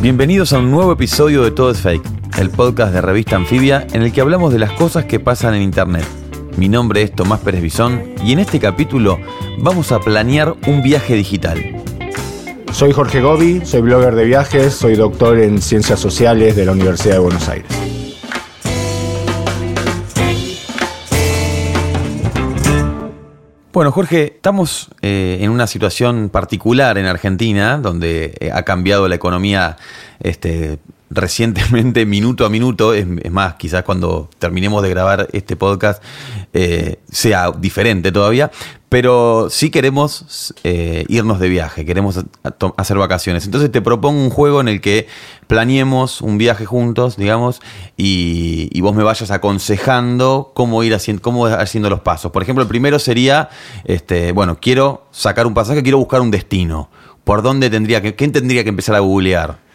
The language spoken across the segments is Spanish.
Bienvenidos a un nuevo episodio de Todo es Fake, el podcast de revista Anfibia en el que hablamos de las cosas que pasan en Internet. Mi nombre es Tomás Pérez Bisón y en este capítulo vamos a planear un viaje digital. Soy Jorge Gobi, soy blogger de viajes, soy doctor en ciencias sociales de la Universidad de Buenos Aires. Bueno, Jorge, estamos eh, en una situación particular en Argentina, donde eh, ha cambiado la economía este, recientemente, minuto a minuto. Es, más, quizás cuando terminemos de grabar este podcast eh, sea diferente todavía. Pero sí queremos eh, irnos de viaje, queremos hacer vacaciones. Entonces te propongo un juego en el que planeemos un viaje juntos, digamos, y, vos me vayas aconsejando cómo ir haciendo, cómo haciendo los pasos. Por ejemplo, el primero sería, este, bueno, quiero sacar un pasaje, quiero buscar un destino. ¿Por dónde tendría que, qué tendría que empezar a googlear?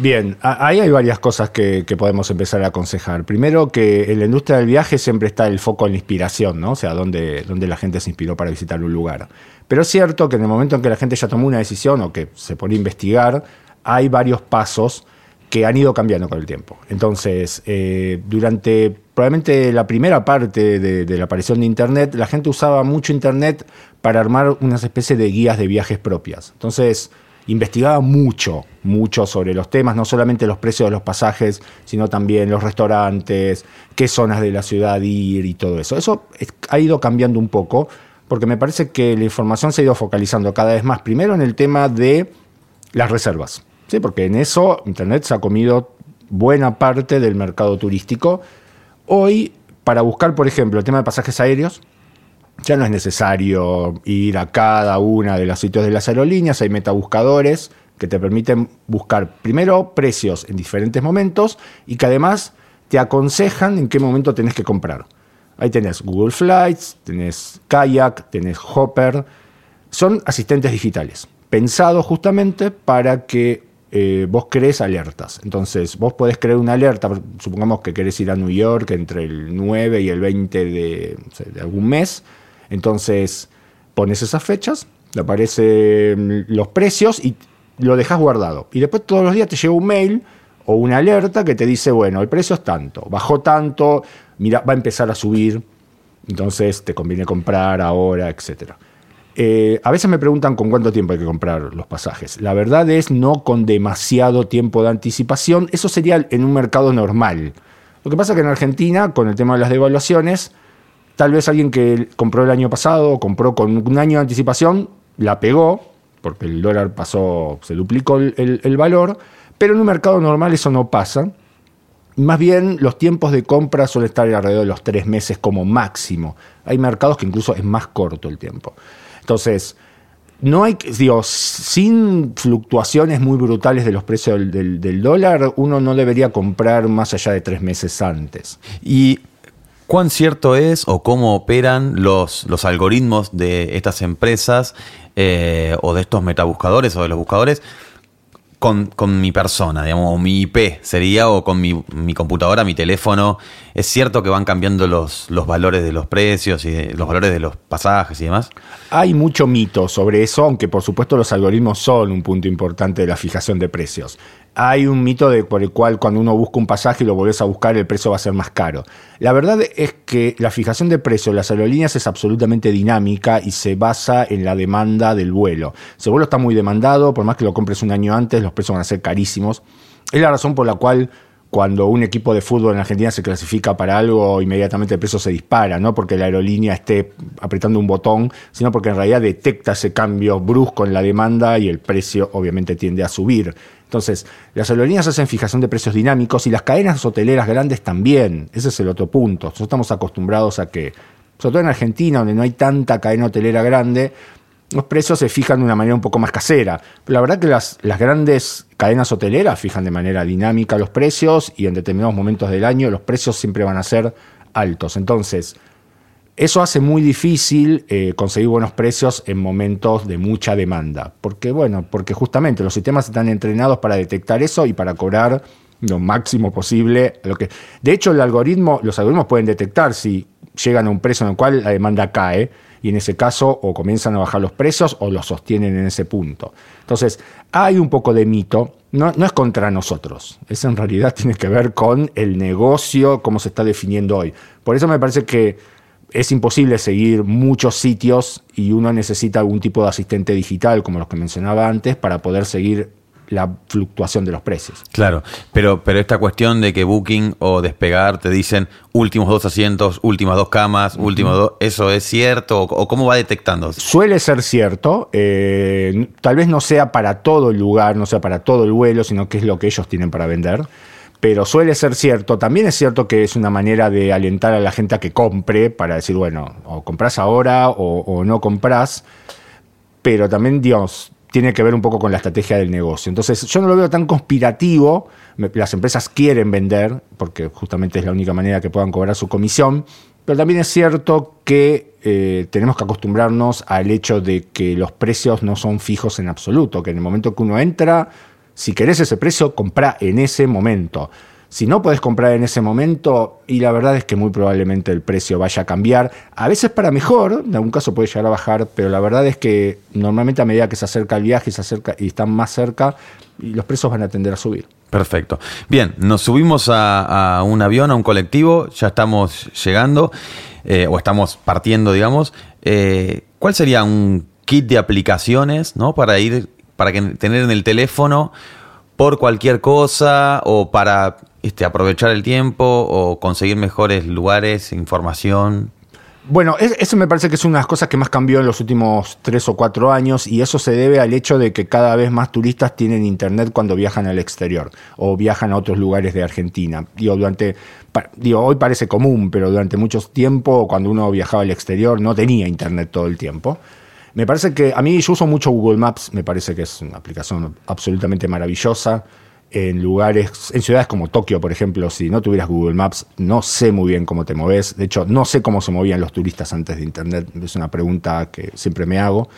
Bien, ahí hay varias cosas que, podemos empezar a aconsejar. Primero, que en la industria del viaje siempre está el foco en la inspiración, ¿no? O sea, donde, donde la gente se inspiró para visitar un lugar. Pero es cierto que en el momento en que la gente ya tomó una decisión o que se pone a investigar, hay varios pasos que han ido cambiando con el tiempo. Entonces, eh, durante probablemente la primera parte de, de la aparición de Internet, la gente usaba mucho Internet para armar unas especies de guías de viajes propias. Entonces, investigaba mucho, mucho sobre los temas, no solamente los precios de los pasajes, sino también los restaurantes, qué zonas de la ciudad ir y todo eso. Eso es- ha ido cambiando un poco, porque me parece que la información se ha ido focalizando cada vez más, primero en el tema de las reservas, ¿sí? porque en eso Internet se ha comido buena parte del mercado turístico. Hoy, para buscar, por ejemplo, el tema de pasajes aéreos, ya no es necesario ir a cada una de los sitios de las aerolíneas, hay metabuscadores que te permiten buscar primero precios en diferentes momentos y que además te aconsejan en qué momento tenés que comprar. Ahí tenés Google Flights, tenés Kayak, tenés Hopper. Son asistentes digitales, pensados justamente para que eh, vos crees alertas. Entonces, vos podés crear una alerta, supongamos que querés ir a New York entre el 9 y el 20 de, algún mes. Entonces, pones esas fechas, te aparecen los precios y lo dejas guardado. Y después todos los días te llega un mail o una alerta que te dice, bueno, el precio es tanto, bajó tanto, mira, va a empezar a subir, entonces te conviene comprar ahora, etcétera. Eh, a veces me preguntan con cuánto tiempo hay que comprar los pasajes. La verdad es no con demasiado tiempo de anticipación. Eso sería en un mercado normal. Lo que pasa es que en Argentina, con el tema de las devaluaciones, tal vez alguien que compró el año pasado, compró con un año de anticipación, la pegó, porque el dólar pasó, se duplicó el, valor, pero en un mercado normal eso no pasa. Más bien, los tiempos de compra suelen estar alrededor de los tres meses como máximo. Hay mercados que incluso es más corto el tiempo. Entonces, no hay, digo, sin fluctuaciones muy brutales de los precios del dólar, uno no debería comprar más allá de tres meses antes. ¿Y cuán cierto es o cómo operan los, los algoritmos de estas empresas eh, o de estos metabuscadores o de los buscadores con, con mi persona, digamos, o mi IP sería, o con mi, mi computadora, mi teléfono? ¿Es cierto que van cambiando los, los valores de los precios y los valores de los pasajes y demás? Hay mucho mito sobre eso, aunque por supuesto los algoritmos son un punto importante de la fijación de precios. Hay un mito de, por el cual cuando uno busca un pasaje y lo volvés a buscar, el precio va a ser más caro. La verdad es que la fijación de precios de las aerolíneas es absolutamente dinámica y se basa en la demanda del vuelo. Si el vuelo está muy demandado, por más que lo compres un año antes, los precios van a ser carísimos. Es la razón por la cual cuando un equipo de fútbol en Argentina se clasifica para algo, inmediatamente el precio se dispara, no porque la aerolínea esté apretando un botón, sino porque en realidad detecta ese cambio brusco en la demanda y el precio obviamente tiende a subir. Entonces, las aerolíneas hacen fijación de precios dinámicos y las cadenas hoteleras grandes también. Ese es el otro punto. Nosotros estamos acostumbrados a que, sobre todo en Argentina, donde no hay tanta cadena hotelera grande, los precios se fijan de una manera un poco más casera. La verdad que las grandes cadenas hoteleras fijan de manera dinámica los precios y en determinados momentos del año los precios siempre van a ser altos. Entonces, eso hace muy difícil eh, conseguir buenos precios en momentos de mucha demanda. Porque, bueno, porque justamente los sistemas están entrenados para detectar eso y para cobrar lo máximo posible. Lo que, de hecho, los algoritmos pueden detectar si llegan a un precio en el cual la demanda cae y en ese caso o comienzan a bajar los precios o los sostienen en ese punto. Entonces, hay un poco de mito, no, no es contra nosotros, eso en realidad tiene que ver con el negocio, cómo se está definiendo hoy. Por eso me parece que es imposible seguir muchos sitios y uno necesita algún tipo de asistente digital, como los que mencionaba antes, para poder seguir la fluctuación de los precios. Claro, pero, pero esta cuestión de que Booking o Despegar te dicen últimos dos asientos, últimas dos camas, últimos dos, ¿eso es cierto o, cómo va detectando? Suele ser cierto, eh, tal vez no sea para todo el lugar, no sea para todo el vuelo, sino que es lo que ellos tienen para vender pero suele ser cierto. También es cierto que es una manera de alentar a la gente a que compre, para decir, bueno, o compras ahora o, no compras, pero también, Dios, tiene que ver un poco con la estrategia del negocio. Entonces, yo no lo veo tan conspirativo. Las empresas quieren vender, porque justamente es la única manera que puedan cobrar su comisión, pero también es cierto que eh, tenemos que acostumbrarnos al hecho de que los precios no son fijos en absoluto, que en el momento que uno entra, si querés ese precio, compra en ese momento. Si no podés comprar en ese momento, y la verdad es que muy probablemente el precio vaya a cambiar, a veces para mejor, en algún caso puede llegar a bajar, pero la verdad es que normalmente a medida que se acerca el viaje se acerca, y están más cerca, los precios van a tender a subir. Perfecto. Bien, nos subimos a, un avión, a un colectivo, ya estamos llegando, eh, o estamos partiendo, digamos. Eh, ¿Cuál sería un kit de aplicaciones ¿no? para ir para tener en el teléfono por cualquier cosa o para este, aprovechar el tiempo o conseguir mejores lugares, información? Bueno, eso me parece que es una de las cosas que más cambió en los últimos tres o cuatro años y eso se debe al hecho de que cada vez más turistas tienen internet cuando viajan al exterior o viajan a otros lugares de Argentina. Digo, durante, digo, hoy parece común, pero durante mucho tiempo cuando uno viajaba al exterior no tenía internet todo el tiempo. Me parece que a mí yo uso mucho Google Maps, me parece que es una aplicación absolutamente maravillosa. En lugares, en ciudades como Tokio, por ejemplo, si no tuvieras Google Maps, no sé muy bien cómo te moves. De hecho, no sé cómo se movían los turistas antes de Internet. Es una pregunta que siempre me hago.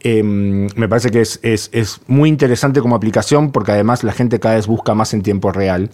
Em, me parece que es, es, es muy interesante como aplicación porque además la gente cada vez busca más en tiempo real.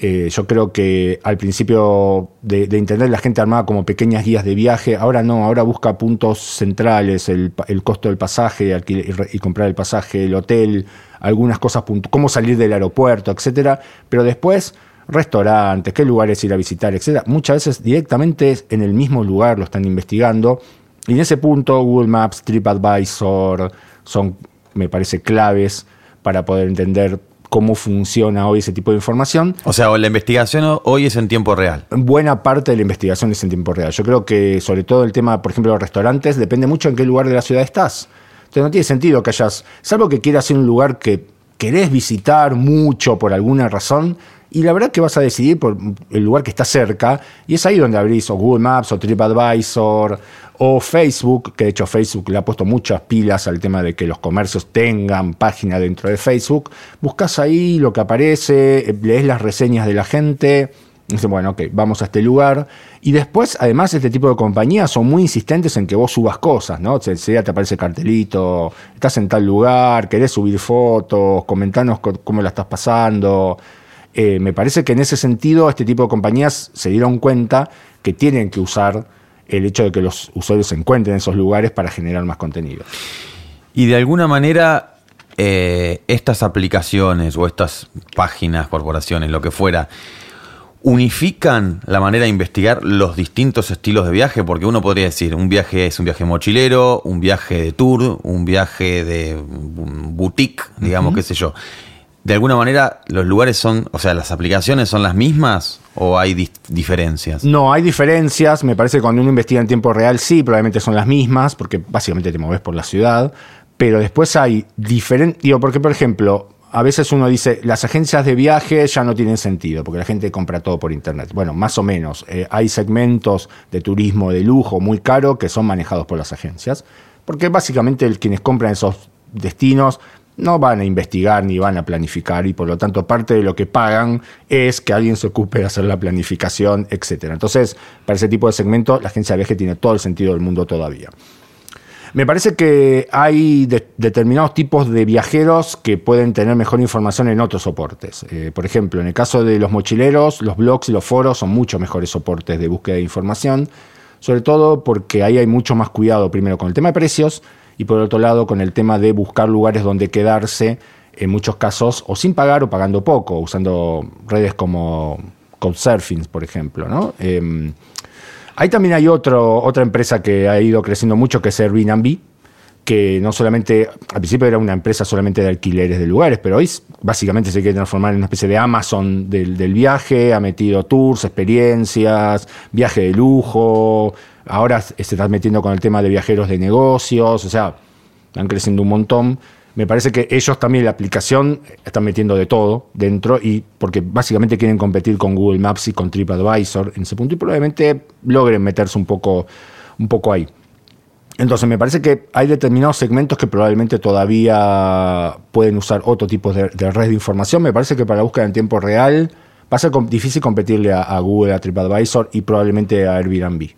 Eh, yo creo que al principio de, Internet la gente armaba como pequeñas guías de viaje, ahora no, ahora busca puntos centrales, el, costo del pasaje y, comprar el pasaje, el hotel, algunas cosas, cómo salir del aeropuerto, etcétera, pero después restaurantes, qué lugares ir a visitar, etcétera. Muchas veces directamente en el mismo lugar lo están investigando. Y en ese punto Google Maps, TripAdvisor son, me parece, claves para poder entender cómo funciona hoy ese tipo de información. O sea, la investigación hoy es en tiempo real. Buena parte de la investigación es en tiempo real. Yo creo que sobre todo el tema, por ejemplo, de los restaurantes, depende mucho en qué lugar de la ciudad estás. Entonces no tiene sentido que hayas, salvo que quieras ir a un lugar que querés visitar mucho por alguna razón, y la verdad que vas a decidir por el lugar que está cerca, y es ahí donde abrís o Google Maps o TripAdvisor o Facebook, que de hecho Facebook le ha puesto muchas pilas al tema de que los comercios tengan página dentro de Facebook. Buscas ahí lo que aparece, lees las reseñas de la gente. Y dices, bueno, ok, vamos a este lugar. Y después, además, este tipo de compañías son muy insistentes en que vos subas cosas, ¿no? Enseguida te aparece cartelito, estás en tal lugar, querés subir fotos, comentanos cómo la estás pasando. Eh, me parece que en ese sentido este tipo de compañías se dieron cuenta que tienen que usar el hecho de que los usuarios se encuentren en esos lugares para generar más contenido. Y de alguna manera eh, estas aplicaciones o estas páginas, corporaciones, lo que fuera, unifican la manera de investigar los distintos estilos de viaje, porque uno podría decir, un viaje es un viaje mochilero, un viaje de tour, un viaje de boutique, digamos, qué sé yo de alguna manera los lugares son, o sea, las aplicaciones son las mismas o hay diferencias? No, hay diferencias. Me parece que cuando uno investiga en tiempo real, sí, probablemente son las mismas, porque básicamente te mueves por la ciudad. Pero después hay diferentes. Digo, porque por ejemplo, a veces uno dice, las agencias de viaje ya no tienen sentido, porque la gente compra todo por internet. Bueno, más o menos. Eh, hay segmentos de turismo de lujo muy caro que son manejados por las agencias, porque básicamente quienes compran esos destinos no van a investigar ni van a planificar y por lo tanto parte de lo que pagan es que alguien se ocupe de hacer la planificación, etcétera. Entonces, para ese tipo de segmento, la agencia de viaje tiene todo el sentido del mundo todavía. Me parece que hay determinados tipos de viajeros que pueden tener mejor información en otros soportes. Eh, por ejemplo, en el caso de los mochileros, los blogs y los foros son mucho mejores soportes de búsqueda de información, sobre todo porque ahí hay mucho más cuidado primero con el tema de precios y por otro lado con el tema de buscar lugares donde quedarse, en muchos casos o sin pagar o pagando poco, usando redes como Couchsurfing, por ejemplo. ¿no? Em, ahí también hay otro, otra empresa que ha ido creciendo mucho, que es Airbnb, que no solamente, al principio era una empresa solamente de alquileres de lugares, pero hoy básicamente se quiere transformar en una especie de Amazon del, del viaje, ha metido tours, experiencias, viaje de lujo, Ahora se está metiendo con el tema de viajeros de negocios, o sea, están creciendo un montón. Me parece que ellos también la aplicación están metiendo de todo dentro y porque básicamente quieren competir con Google Maps y con TripAdvisor en ese punto y probablemente logren meterse un poco, un poco ahí. Entonces me parece que hay determinados segmentos que probablemente todavía pueden usar otro tipo de, red de información. Me parece que para búsqueda en tiempo real va a ser difícil competirle a Google, a TripAdvisor y probablemente a Airbnb.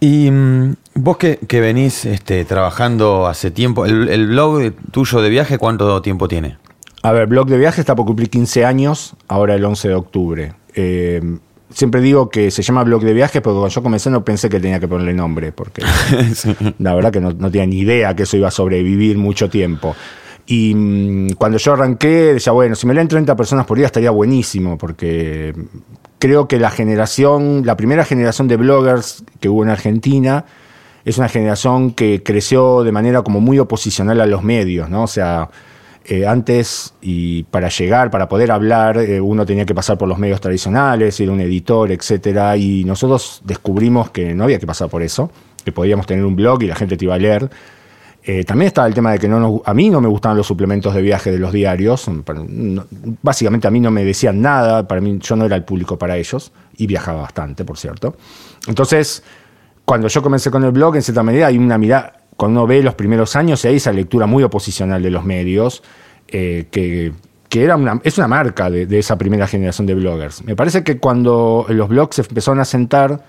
Y mm, vos que, venís este, trabajando hace tiempo, el, blog tuyo de viaje, ¿cuánto tiempo tiene? A ver, blog de viaje está por cumplir 15 años, ahora el 11 de octubre. Eh, siempre digo que se llama blog de viaje porque cuando yo comencé no pensé que tenía que ponerle nombre, porque la verdad que no, no, tenía ni idea que eso iba a sobrevivir mucho tiempo. Y mm, cuando yo arranqué, decía, bueno, si me leen 30 personas por día estaría buenísimo, porque creo que la generación, la primera generación de bloggers que hubo en Argentina, es una generación que creció de manera como muy oposicional a los medios, ¿no? O sea, eh, antes y para llegar, para poder hablar, eh, uno tenía que pasar por los medios tradicionales, ir a un editor, etcétera, y nosotros descubrimos que no había que pasar por eso, que podíamos tener un blog y la gente te iba a leer eh, también estaba el tema de que no a mí no me gustaban los suplementos de viaje de los diarios. básicamente a mí no me decían nada, para mí yo no era el público para ellos y viajaba bastante, por cierto. Entonces, cuando yo comencé con el blog, en cierta medida hay una mirada, cuando uno ve los primeros años, y hay esa lectura muy oposicional de los medios, eh, que, era una, es una marca de, de esa primera generación de bloggers. Me parece que cuando los blogs se empezaron a sentar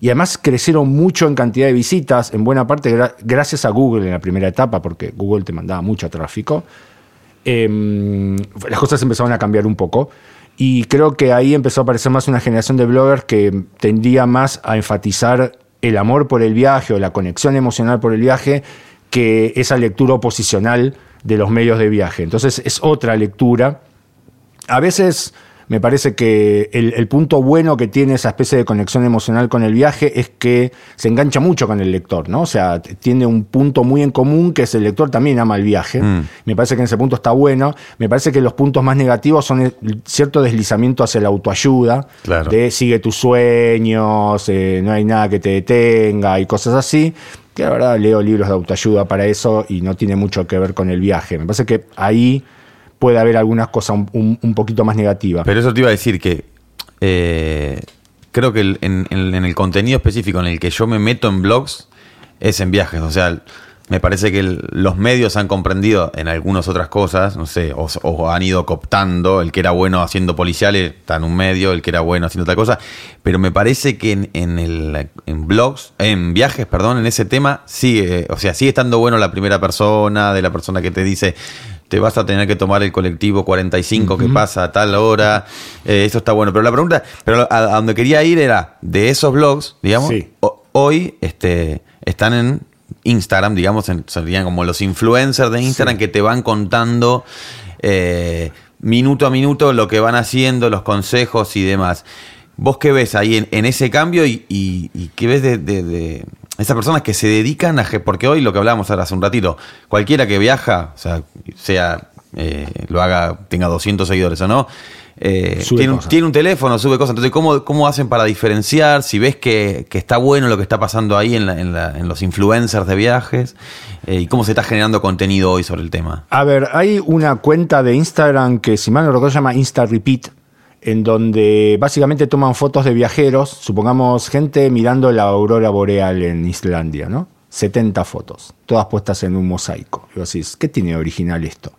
y además crecieron mucho en cantidad de visitas, en buena parte gracias a Google en la primera etapa, porque Google te mandaba mucho tráfico. Em, las cosas empezaron a cambiar un poco. Y creo que ahí empezó a aparecer más una generación de bloggers que tendía más a enfatizar el amor por el viaje o la conexión emocional por el viaje que esa lectura oposicional de los medios de viaje. Entonces es otra lectura. A veces me parece que el, punto bueno que tiene esa especie de conexión emocional con el viaje es que se engancha mucho con el lector, ¿no? O sea, tiene un punto muy en común que es el lector también ama el viaje. Mm. Me parece que en ese punto está bueno. Me parece que los puntos más negativos son cierto deslizamiento hacia la autoayuda, de sigue tus sueños, eh, no hay nada que te detenga y cosas así que la verdad leo libros de autoayuda para eso y no tiene mucho que ver con el viaje. Me parece que ahí puede haber algunas cosas un, poquito más negativas. Pero eso te iba a decir que eh, creo que en, el contenido específico en el que yo me meto en blogs es en viajes. O sea, me parece que los medios han comprendido en algunas otras cosas, no sé, o, han ido cooptando. El que era bueno haciendo policiales está en un medio, el que era bueno haciendo otra cosa. Pero me parece que en, en, el, en blogs, en viajes, perdón, en ese tema, sigue, o sea, sigue estando bueno la primera persona, de la persona que te dice, te vas a tener que tomar el colectivo 45 que pasa a tal hora. Eh, eso está bueno. Pero la pregunta, pero a, donde quería ir era de esos blogs, digamos, hoy este, están en Instagram, digamos, serían como los influencers de Instagram que te van contando eh, minuto a minuto lo que van haciendo, los consejos y demás. ¿Vos qué ves ahí en, ese cambio y, qué ves de esas personas que se dedican a... Porque hoy lo que hablábamos ahora hace un ratito, cualquiera que viaja, o sea, sea eh, lo haga, tenga 200 seguidores o no. eh, tiene, un, cosas. tiene un teléfono, sube cosas. Entonces, ¿cómo, cómo hacen para diferenciar? Si ves que, que está bueno lo que está pasando ahí en, la- en la- en los influencers de viajes eh, y cómo se está generando contenido hoy sobre el tema. A ver, hay una cuenta de Instagram que, si mal no recuerdo, se llama Insta Repeat, en donde básicamente toman fotos de viajeros, supongamos gente mirando la aurora boreal en Islandia, ¿no? 70 fotos, todas puestas en un mosaico. Y vos decís, ¿qué tiene de original esto?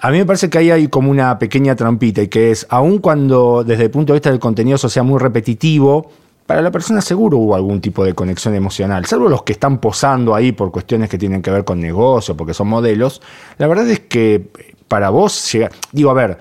A mí me parece que ahí hay como una pequeña trampita y que es, aun cuando desde el punto de vista del contenido eso sea muy repetitivo, para la persona seguro hubo algún tipo de conexión emocional, salvo los que están posando ahí por cuestiones que tienen que ver con negocio, porque son modelos. La verdad es que para vos, llega, digo, a ver,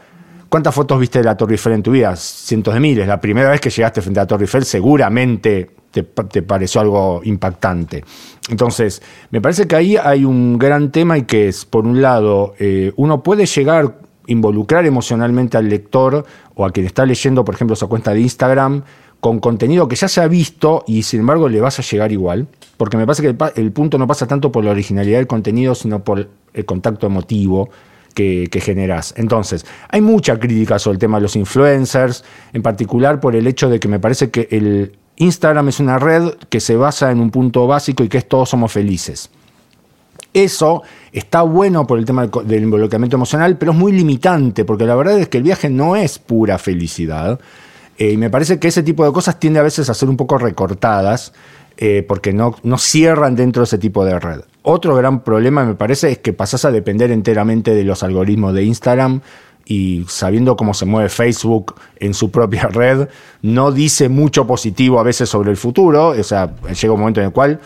¿cuántas fotos viste de la Torre Eiffel en tu vida? Cientos de miles. La primera vez que llegaste frente a la Torre Eiffel seguramente te, te pareció algo impactante. Entonces, me parece que ahí hay un gran tema y que es, por un lado, eh, uno puede llegar involucrar emocionalmente al lector o a quien está leyendo, por ejemplo, esa cuenta de Instagram con contenido que ya se ha visto y sin embargo le vas a llegar igual, porque me parece que el punto no pasa tanto por la originalidad del contenido, sino por el contacto emotivo que, que generas. Entonces, hay mucha crítica sobre el tema de los influencers, en particular por el hecho de que me parece que el Instagram es una red que se basa en un punto básico y que es todos somos felices. Eso está bueno por el tema del involucramiento emocional, pero es muy limitante, porque la verdad es que el viaje no es pura felicidad. Eh, y me parece que ese tipo de cosas tiende a veces a ser un poco recortadas, eh, porque no, no cierran dentro de ese tipo de red. Otro gran problema, me parece, es que pasás a depender enteramente de los algoritmos de Instagram y sabiendo cómo se mueve Facebook en su propia red, no dice mucho positivo a veces sobre el futuro. O sea, llega un momento en el cual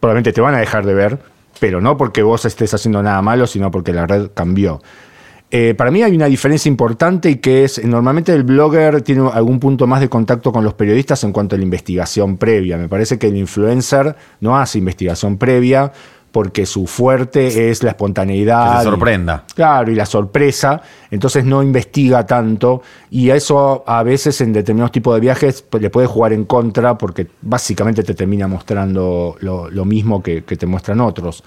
probablemente te van a dejar de ver, pero no porque vos estés haciendo nada malo, sino porque la red cambió. Eh, para mí hay una diferencia importante y que es, normalmente el blogger tiene algún punto más de contacto con los periodistas en cuanto a la investigación previa. Me parece que el influencer no hace investigación previa porque su fuerte es la espontaneidad. Que se y- sorprenda. Claro, y la sorpresa, entonces no investiga tanto y a eso a veces en determinados tipos de viajes pues, le puede jugar en contra porque básicamente te termina mostrando lo, lo mismo que, que te muestran otros.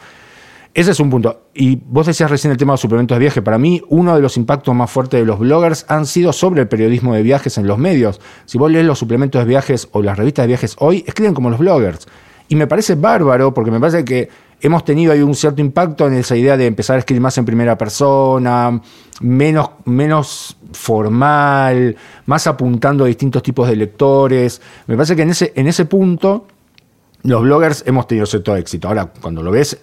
Ese es un punto. Y vos decías recién el tema de los suplementos de viaje. Para mí, uno de los impactos más fuertes de los bloggers han sido sobre el periodismo de viajes en los medios. Si vos lees los suplementos de viajes o las revistas de viajes hoy, escriben como los bloggers. Y me parece bárbaro porque me parece que hemos tenido ahí un cierto impacto en esa idea de empezar a escribir más en primera persona, menos, menos formal, más apuntando a distintos tipos de lectores. Me parece que en ese, en ese punto los bloggers hemos tenido cierto éxito. Ahora, cuando lo ves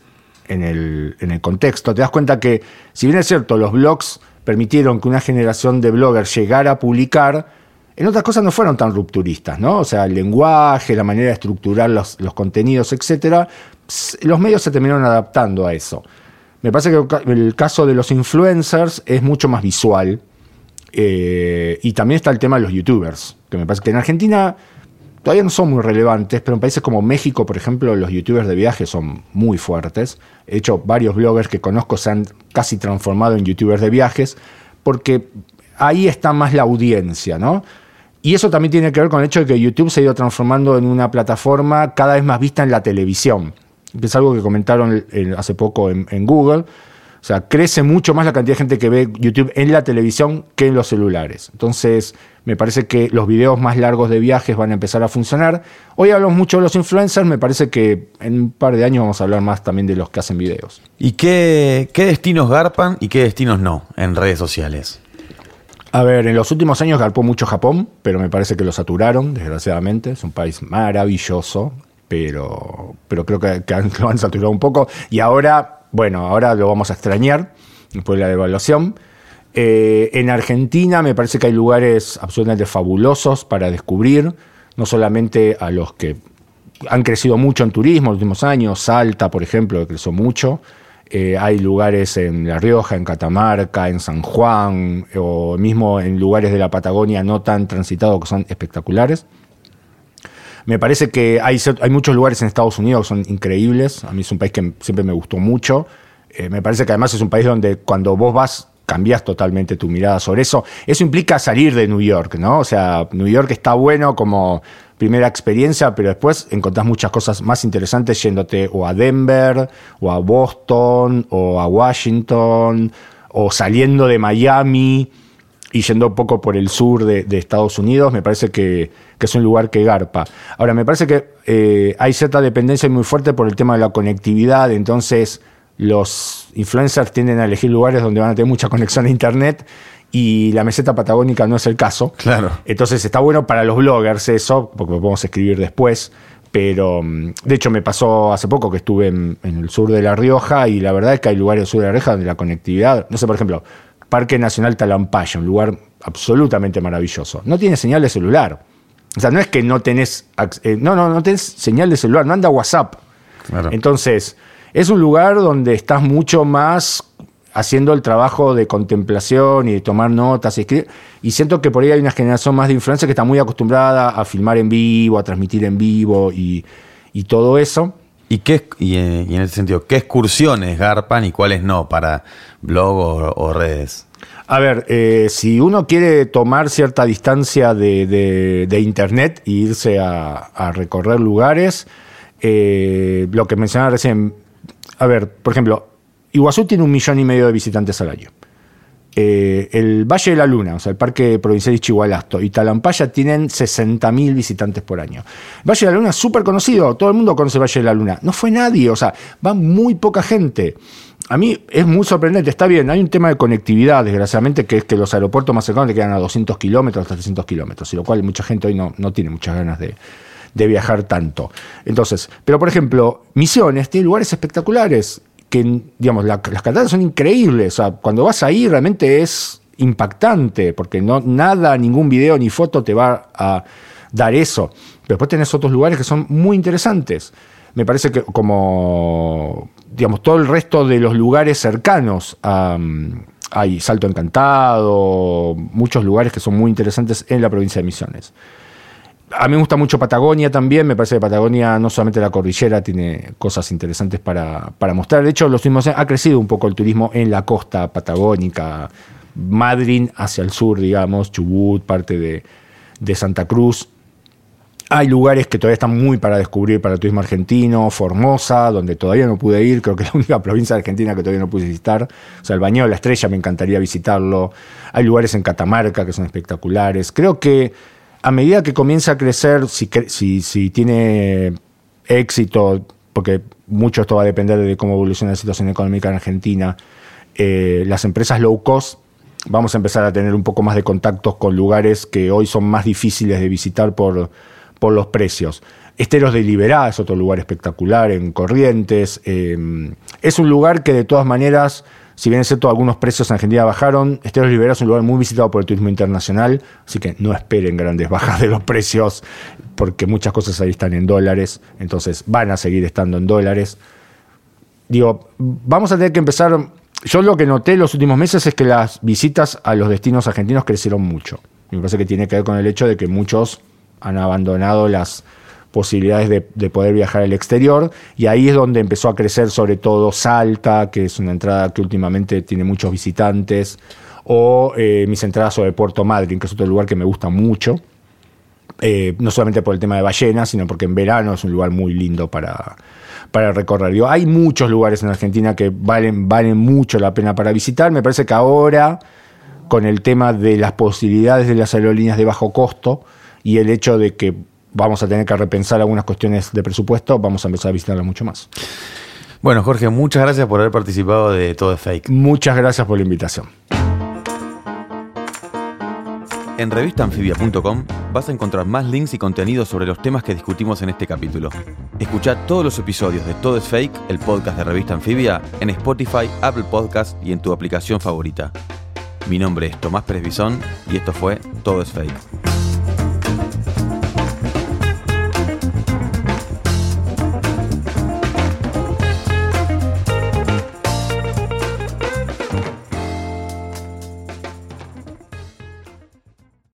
en el, en el contexto, te das cuenta que, si bien es cierto, los blogs permitieron que una generación de bloggers llegara a publicar, en otras cosas no fueron tan rupturistas, ¿no? O sea, el lenguaje, la manera de estructurar los, los contenidos, etcétera, los medios se terminaron adaptando a eso. Me parece que el caso de los influencers es mucho más visual. eh, y también está el tema de los youtubers, que me parece que en Argentina todavía no son muy relevantes, pero en países como México, por ejemplo, los youtubers de viaje son muy fuertes. De hecho, varios bloggers que conozco se han casi transformado en youtubers de viajes, porque ahí está más la audiencia, ¿no? Y eso también tiene que ver con el hecho de que YouTube se ha ido transformando en una plataforma cada vez más vista en la televisión. Es algo que comentaron eh, hace poco en Google. O sea, crece mucho más la cantidad de gente que ve YouTube en la televisión que en los celulares. Entonces, me parece que los videos más largos de viajes van a empezar a funcionar. Hoy hablamos mucho de los influencers, me parece que en un par de años vamos a hablar más también de los que hacen videos. ¿Y qué, qué destinos garpan y qué destinos no en redes sociales? A ver, en los últimos años garpó mucho Japón, pero me parece que lo saturaron, desgraciadamente. Es un país maravilloso, pero, pero creo que, que lo han saturado un poco. Y ahora, bueno, ahora lo vamos a extrañar después de la devaluación. Eh, en Argentina me parece que hay lugares absolutamente fabulosos para descubrir, no solamente a los que han crecido mucho en turismo en los últimos años, Salta, por ejemplo, que creció mucho. Eh, hay lugares en La Rioja, en Catamarca, en San Juan, o mismo en lugares de la Patagonia no tan transitados que son espectaculares. Me parece que hay, hay muchos lugares en Estados Unidos que son increíbles. A mí es un país que siempre me gustó mucho. Eh, me parece que además es un país donde cuando vos vas cambias totalmente tu mirada sobre eso. Eso implica salir de New York, ¿no? O sea, New York está bueno como primera experiencia, pero después encontrás muchas cosas más interesantes yéndote o a Denver, o a Boston, o a Washington, o saliendo de Miami y yendo un poco por el sur de, de Estados Unidos, me parece que, que es un lugar que garpa. Ahora, me parece que eh, hay cierta dependencia muy fuerte por el tema de la conectividad, entonces los influencers tienden a elegir lugares donde van a tener mucha conexión a internet y la meseta patagónica no es el caso. Claro. Entonces está bueno para los bloggers eso, porque lo podemos escribir después. Pero mm, de hecho me pasó hace poco que estuve en, en el sur de La Rioja y la verdad es que hay lugares del sur de La Rioja donde la conectividad, no sé, por ejemplo, Parque Nacional Talampaya, un lugar absolutamente maravilloso. No tiene señal de celular. O sea, no es que no tenés, eh, no, no, no tenés señal de celular, no anda WhatsApp. Claro. Entonces, es un lugar donde estás mucho más haciendo el trabajo de contemplación y de tomar notas y escribir. Y siento que por ahí hay una generación más de influencia que está muy acostumbrada a filmar en vivo, a transmitir en vivo y, y todo eso. ¿Y, qué, y, en ese sentido, qué excursiones garpan y cuáles no para blog o, redes? A ver, eh, si uno quiere tomar cierta distancia de, de- internet e irse a, a recorrer lugares, eh, lo que mencionaba recién, a ver, por ejemplo, Iguazú tiene un millón y medio de visitantes al año. Eh, el Valle de la Luna, o sea, el Parque Provincial de Chihualasto y Talampaya tienen 60.000 visitantes por año. Valle de la Luna es súper conocido, todo el mundo conoce Valle de la Luna. No fue nadie, o sea, va muy poca gente. A mí es muy sorprendente, está bien, hay un tema de conectividad, desgraciadamente, que es que los aeropuertos más cercanos te quedan a 200 kilómetros, hasta 300 kilómetros, y lo cual mucha gente hoy no, no tiene muchas ganas de, de viajar tanto. Entonces, pero por ejemplo, Misiones tiene lugares espectaculares, que digamos, la- las cataratas son increíbles, cuando vas ahí realmente es impactante, porque no, nada, ningún video ni foto te va a dar eso. Pero después tenés otros lugares que son muy interesantes. Me parece que como, digamos, todo el resto de los lugares cercanos hay Salto Encantado, muchos lugares que son muy interesantes en la provincia de Misiones. A mí me gusta mucho Patagonia también, me parece que Patagonia no solamente la cordillera tiene cosas interesantes para, para mostrar. De hecho, los últimos ha crecido un poco el turismo en la costa patagónica, Madryn hacia el sur, digamos, Chubut, parte de, de Santa Cruz. Hay lugares que todavía están muy para descubrir para el turismo argentino, Formosa, donde todavía no pude ir, creo que es la única provincia Argentina que todavía no pude visitar. O sea, el Baño de la Estrella me encantaría visitarlo. Hay lugares en Catamarca que son espectaculares. Creo que a medida que comienza a crecer, si, si, tiene éxito, porque mucho esto va a depender de cómo evoluciona la situación económica en Argentina, eh, las empresas low cost vamos a empezar a tener un poco más de contactos con lugares que hoy son más difíciles de visitar por, por los precios. Esteros de Liberá es otro lugar espectacular en Corrientes. eh, es un lugar que de todas maneras, si bien es cierto algunos precios en Argentina bajaron, Esteros de Liberá es un lugar muy visitado por el turismo internacional, así que no esperen grandes bajas de los precios, porque muchas cosas ahí están en dólares, entonces van a seguir estando en dólares digo, vamos a tener que empezar. Yo lo que noté los últimos meses es que las visitas a los destinos argentinos crecieron mucho. Me parece que tiene que ver con el hecho de que muchos han abandonado las posibilidades de, de poder viajar al exterior y ahí es donde empezó a crecer sobre todo Salta, que es una entrada que últimamente tiene muchos visitantes, o eh, mis entradas sobre Puerto Madryn, que es otro lugar que me gusta mucho. Eh, no solamente por el tema de ballenas, sino porque en verano es un lugar muy lindo para, para recorrer. Digo, hay muchos lugares en Argentina que valen, valen mucho la pena para visitar. Me parece que ahora, con el tema de las posibilidades de las aerolíneas de bajo costo y el hecho de que vamos a tener que repensar algunas cuestiones de presupuesto, vamos a empezar a visitarlas mucho más. Bueno, Jorge, muchas gracias por haber participado de Todo es Fake. Muchas gracias por la invitación. En revistaanfibia.com vas a encontrar más links y contenidos sobre los temas que discutimos en este capítulo. Escucha todos los episodios de Todo es Fake, el podcast de Revista Anfibia, en Spotify, Apple Podcast y en tu aplicación favorita. Mi nombre es Tomás Pérez Bisón y esto fue Todo es Fake.